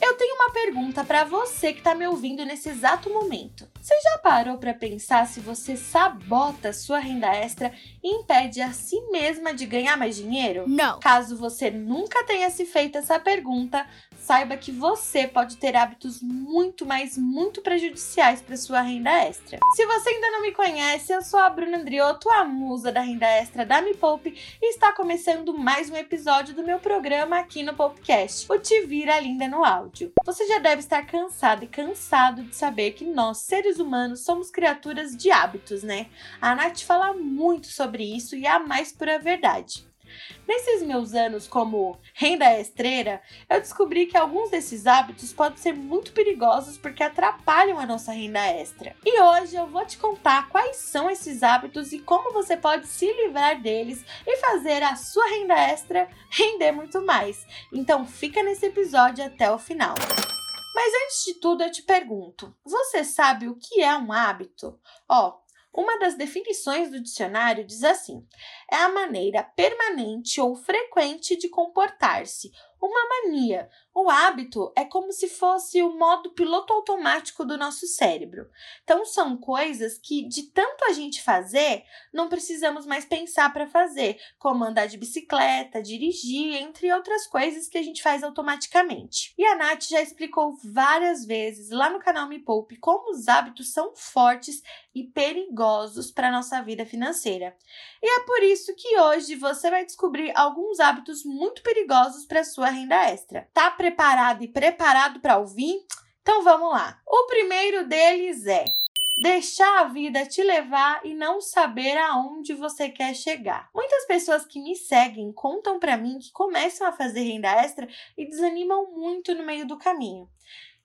Eu tenho uma pergunta para você que tá me ouvindo nesse exato momento. Você já parou para pensar se você sabota sua renda extra e impede a si mesma de ganhar mais dinheiro? Não. Caso você nunca tenha se feito essa pergunta, saiba que você pode ter hábitos muito, mas muito prejudiciais para sua renda extra. Se você ainda não me conhece, eu sou a Bruna Andriotto, a musa da renda extra da Me Poupe, e está começando mais um episódio do meu programa aqui no Popcast, o Te Vira Linda no Áudio. Você já deve estar cansado e cansado de saber que nós, seres humanos, somos criaturas de hábitos, né? A Nath fala muito sobre isso e é a mais pura verdade. Nesses meus anos como renda extreira, eu descobri que alguns desses hábitos podem ser muito perigosos porque atrapalham a nossa renda extra. E hoje eu vou te contar quais são esses hábitos e como você pode se livrar deles e fazer a sua renda extra render muito mais. Então fica nesse episódio até o final. Mas antes de tudo, eu te pergunto: você sabe o que é um hábito? Ó, uma das definições do dicionário diz assim: é a maneira permanente ou frequente de comportar-se, uma mania. O hábito é como se fosse o modo piloto automático do nosso cérebro. Então, são coisas que, de tanto a gente fazer, não precisamos mais pensar para fazer, como andar de bicicleta, dirigir, entre outras coisas que a gente faz automaticamente. E a Nath já explicou várias vezes lá no canal Me Poupe como os hábitos são fortes e perigosos para nossa vida financeira. E é por isso que hoje você vai descobrir alguns hábitos muito perigosos para sua renda extra. Tá preparado e preparado para ouvir? Então vamos lá. O primeiro deles é deixar a vida te levar e não saber aonde você quer chegar. Muitas pessoas que me seguem contam para mim que começam a fazer renda extra e desanimam muito no meio do caminho.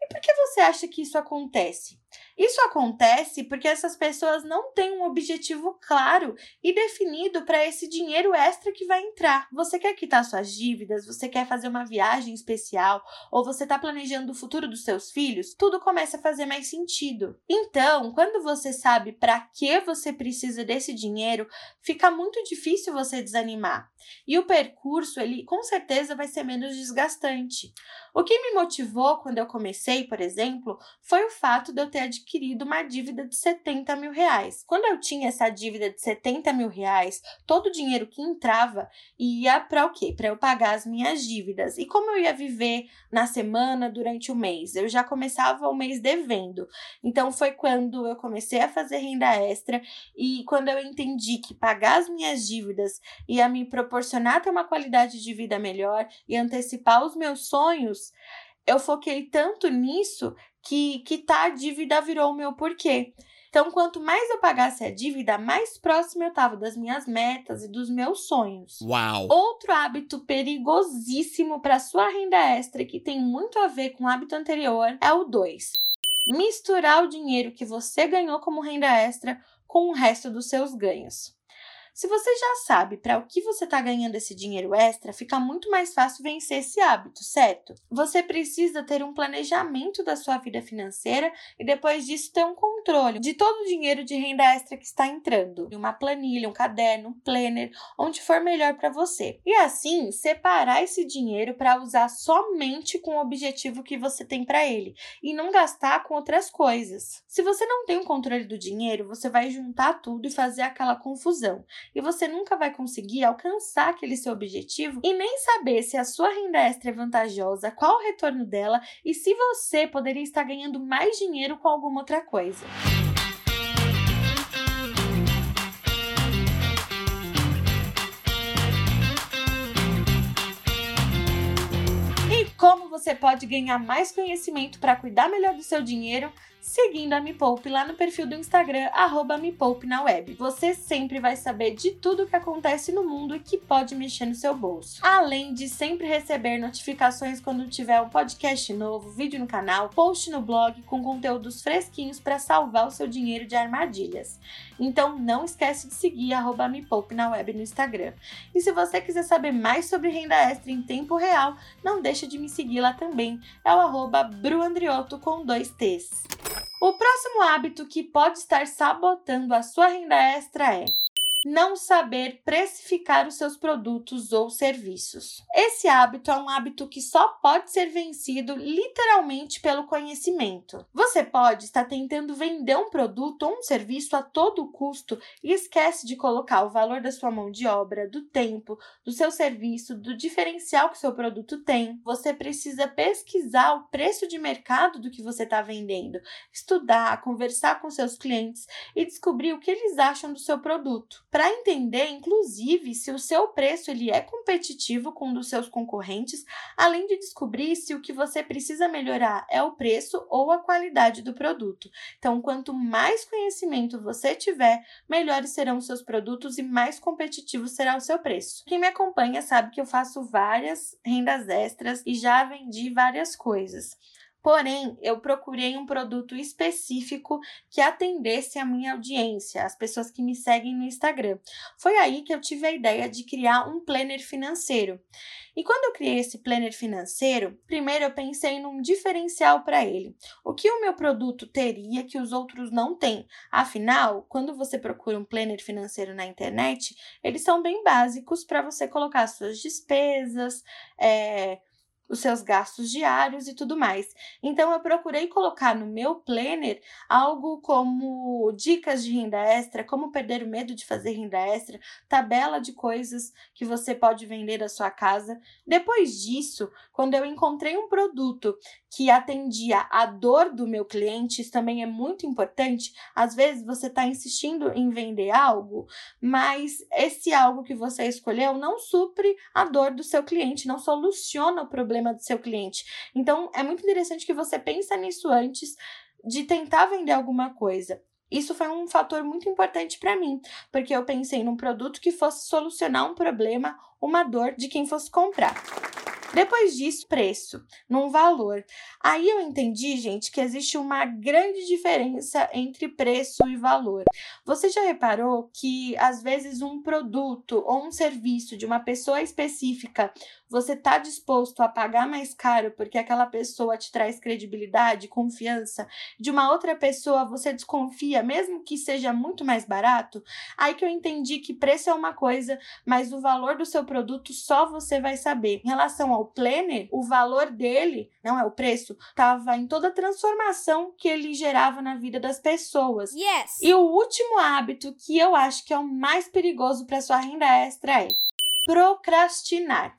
E por que você acha que isso acontece? Isso acontece porque essas pessoas não têm um objetivo claro e definido para esse dinheiro extra que vai entrar. Você quer quitar suas dívidas, você quer fazer uma viagem especial ou você está planejando o futuro dos seus filhos, tudo começa a fazer mais sentido. Então, quando você sabe para que você precisa desse dinheiro, fica muito difícil você desanimar. E o percurso, ele com certeza vai ser menos desgastante. O que me motivou quando eu comecei, por exemplo, foi o fato de eu ter adquirido uma dívida de 70 mil reais. Quando eu tinha essa dívida de 70 mil reais, todo o dinheiro que entrava ia para o quê? Para eu pagar as minhas dívidas. E como eu ia viver na semana, durante o mês? Eu já começava o mês devendo. Então foi quando eu comecei a fazer renda extra e quando eu entendi que pagar as minhas dívidas ia me proporcionar ter uma qualidade de vida melhor e antecipar os meus sonhos, eu foquei tanto nisso que quitar a dívida virou o meu porquê. Então, quanto mais eu pagasse a dívida, mais próximo eu estava das minhas metas e dos meus sonhos. Uau! Outro hábito perigosíssimo para sua renda extra, que tem muito a ver com o hábito anterior, é o 2. Misturar o dinheiro que você ganhou como renda extra com o resto dos seus ganhos. Se você já sabe para o que você está ganhando esse dinheiro extra, fica muito mais fácil vencer esse hábito, certo? Você precisa ter um planejamento da sua vida financeira e depois disso ter um controle de todo o dinheiro de renda extra que está entrando. Uma planilha, um caderno, um planner, onde for melhor para você. E assim, separar esse dinheiro para usar somente com o objetivo que você tem para ele e não gastar com outras coisas. Se você não tem o controle do dinheiro, você vai juntar tudo e fazer aquela confusão e você nunca vai conseguir alcançar aquele seu objetivo e nem saber se a sua renda extra é vantajosa, qual o retorno dela e se você poderia estar ganhando mais dinheiro com alguma outra coisa. como você pode ganhar mais conhecimento para cuidar melhor do seu dinheiro seguindo a Me Poupe lá no perfil do Instagram, arroba Me Poupe na web. Você sempre vai saber de tudo o que acontece no mundo e que pode mexer no seu bolso. Além de sempre receber notificações quando tiver um podcast novo, vídeo no canal, post no blog com conteúdos fresquinhos para salvar o seu dinheiro de armadilhas. Então não esquece de seguir arroba Me Poupe na web no Instagram. E se você quiser saber mais sobre renda extra em tempo real, não deixe de me seguir lá também. É o arroba Bruandrioto com dois T's. O próximo hábito que pode estar sabotando a sua renda extra é não saber precificar os seus produtos ou serviços. Esse hábito é um hábito que só pode ser vencido literalmente pelo conhecimento. Você pode estar tentando vender um produto ou um serviço a todo custo e esquece de colocar o valor da sua mão de obra, do tempo, do seu serviço, do diferencial que seu produto tem. Você precisa pesquisar o preço de mercado do que você está vendendo, estudar, conversar com seus clientes e descobrir o que eles acham do seu produto para entender, inclusive, se o seu preço ele é competitivo com o dos seus concorrentes, além de descobrir se o que você precisa melhorar é o preço ou a qualidade do produto. Então, quanto mais conhecimento você tiver, melhores serão os seus produtos e mais competitivo será o seu preço. Quem me acompanha sabe que eu faço várias rendas extras e já vendi várias coisas. Porém, eu procurei um produto específico que atendesse a minha audiência, as pessoas que me seguem no Instagram. Foi aí que eu tive a ideia de criar um planner financeiro. E quando eu criei esse planner financeiro, primeiro eu pensei num diferencial para ele. O que o meu produto teria que os outros não têm? Afinal, quando você procura um planner financeiro na internet, eles são bem básicos para você colocar suas despesas, é, os seus gastos diários e tudo mais. Então eu procurei colocar no meu planner algo como dicas de renda extra, como perder o medo de fazer renda extra, tabela de coisas que você pode vender da sua casa. Depois disso, quando eu encontrei um produto que atendia a dor do meu cliente, isso também é muito importante. Às vezes você está insistindo em vender algo, mas esse algo que você escolheu não supre a dor do seu cliente, não soluciona o problema do seu cliente. Então é muito interessante que você pense nisso antes de tentar vender alguma coisa. Isso foi um fator muito importante para mim, porque eu pensei num produto que fosse solucionar um problema, uma dor de quem fosse comprar. Depois disso, preço, num valor. Aí eu entendi, gente, que existe uma grande diferença entre preço e valor. Você já reparou que às vezes um produto ou um serviço de uma pessoa específica você está disposto a pagar mais caro porque aquela pessoa te traz credibilidade, confiança, de uma outra pessoa você desconfia, mesmo que seja muito mais barato? Aí que eu entendi que preço é uma coisa, mas o valor do seu produto só você vai saber. Em relação ao planner, o valor dele, não é o preço, estava em toda a transformação que ele gerava na vida das pessoas. Yes! E o último hábito que eu acho que é o mais perigoso para sua renda extra é procrastinar.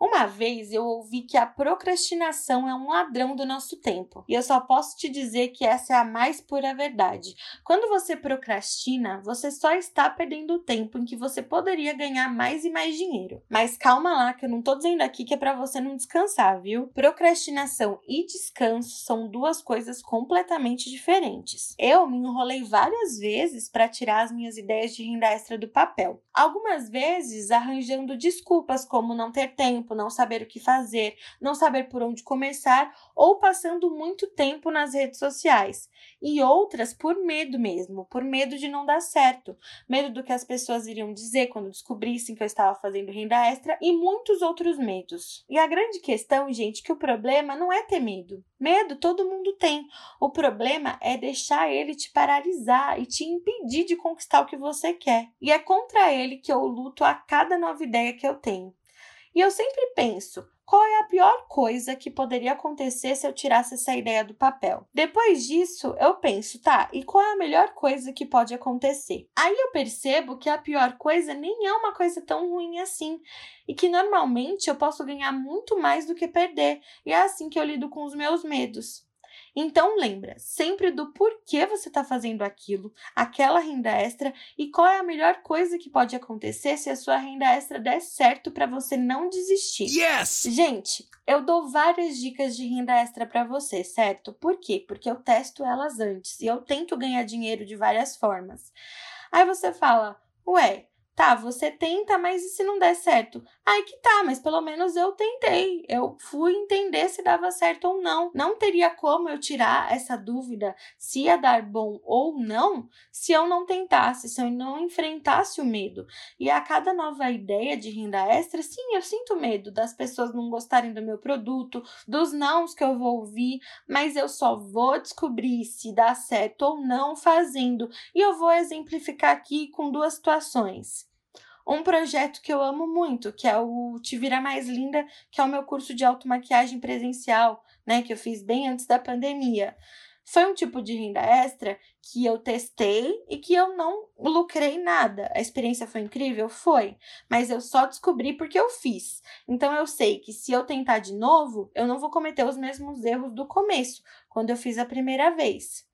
Uma vez eu ouvi que a procrastinação é um ladrão do nosso tempo, e eu só posso te dizer que essa é a mais pura verdade. Quando você procrastina, você só está perdendo o tempo em que você poderia ganhar mais e mais dinheiro. Mas calma lá, que eu não tô dizendo aqui que é para você não descansar, viu? Procrastinação e descanso são duas coisas completamente diferentes. Eu me enrolei várias vezes para tirar as minhas ideias de renda extra do papel. Algumas vezes arranjando desculpas como não ter tempo tempo, não saber o que fazer, não saber por onde começar ou passando muito tempo nas redes sociais. E outras por medo mesmo, por medo de não dar certo, medo do que as pessoas iriam dizer quando descobrissem que eu estava fazendo renda extra e muitos outros medos. E a grande questão, gente, que o problema não é ter medo. Medo todo mundo tem. O problema é deixar ele te paralisar e te impedir de conquistar o que você quer. E é contra ele que eu luto a cada nova ideia que eu tenho. E eu sempre penso, qual é a pior coisa que poderia acontecer se eu tirasse essa ideia do papel? Depois disso, eu penso, tá, e qual é a melhor coisa que pode acontecer? Aí eu percebo que a pior coisa nem é uma coisa tão ruim assim, e que normalmente eu posso ganhar muito mais do que perder, e é assim que eu lido com os meus medos. Então lembra sempre do porquê você está fazendo aquilo, aquela renda extra e qual é a melhor coisa que pode acontecer se a sua renda extra der certo para você não desistir. Yes! Gente, eu dou várias dicas de renda extra para você, certo? Por quê? Porque eu testo elas antes e eu tento ganhar dinheiro de várias formas. Aí você fala, ué, Tá, você tenta, mas e se não der certo? Aí que tá, mas pelo menos eu tentei. Eu fui entender se dava certo ou não. Não teria como eu tirar essa dúvida se ia dar bom ou não se eu não tentasse, se eu não enfrentasse o medo. E a cada nova ideia de renda extra, sim, eu sinto medo das pessoas não gostarem do meu produto, dos nãos que eu vou ouvir, mas eu só vou descobrir se dá certo ou não fazendo. E eu vou exemplificar aqui com duas situações um projeto que eu amo muito, que é o Te Vira Mais Linda, que é o meu curso de automaquiagem presencial, né, que eu fiz bem antes da pandemia. Foi um tipo de renda extra que eu testei e que eu não lucrei nada. A experiência foi incrível? Foi, mas eu só descobri porque eu fiz. Então eu sei que se eu tentar de novo, eu não vou cometer os mesmos erros do começo, quando eu fiz a primeira vez.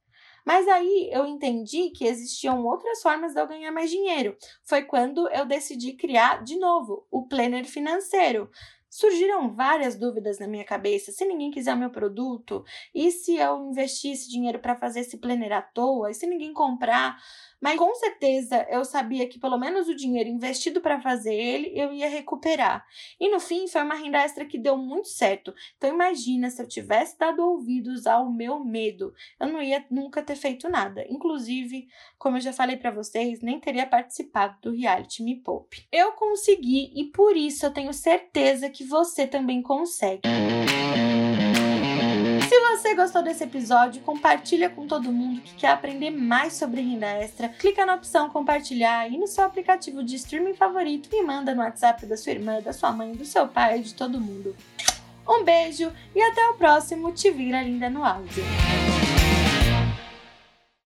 Mas aí eu entendi que existiam outras formas de eu ganhar mais dinheiro. Foi quando eu decidi criar de novo o planner financeiro. Surgiram várias dúvidas na minha cabeça. Se ninguém quiser o meu produto, e se eu investisse dinheiro para fazer esse planner à toa, e se ninguém comprar? Mas com certeza eu sabia que pelo menos o dinheiro investido para fazer ele eu ia recuperar. E no fim foi uma renda extra que deu muito certo. Então imagina se eu tivesse dado ouvidos ao meu medo, eu não ia nunca ter feito nada. Inclusive, como eu já falei para vocês, nem teria participado do reality Me Poupe. Eu consegui e por isso eu tenho certeza que você também consegue. Você gostou desse episódio, compartilha com todo mundo que quer aprender mais sobre renda extra. Clica na opção compartilhar aí no seu aplicativo de streaming favorito e manda no WhatsApp da sua irmã, da sua mãe, do seu pai, de todo mundo. Um beijo e até o próximo Te Vira Linda no Áudio.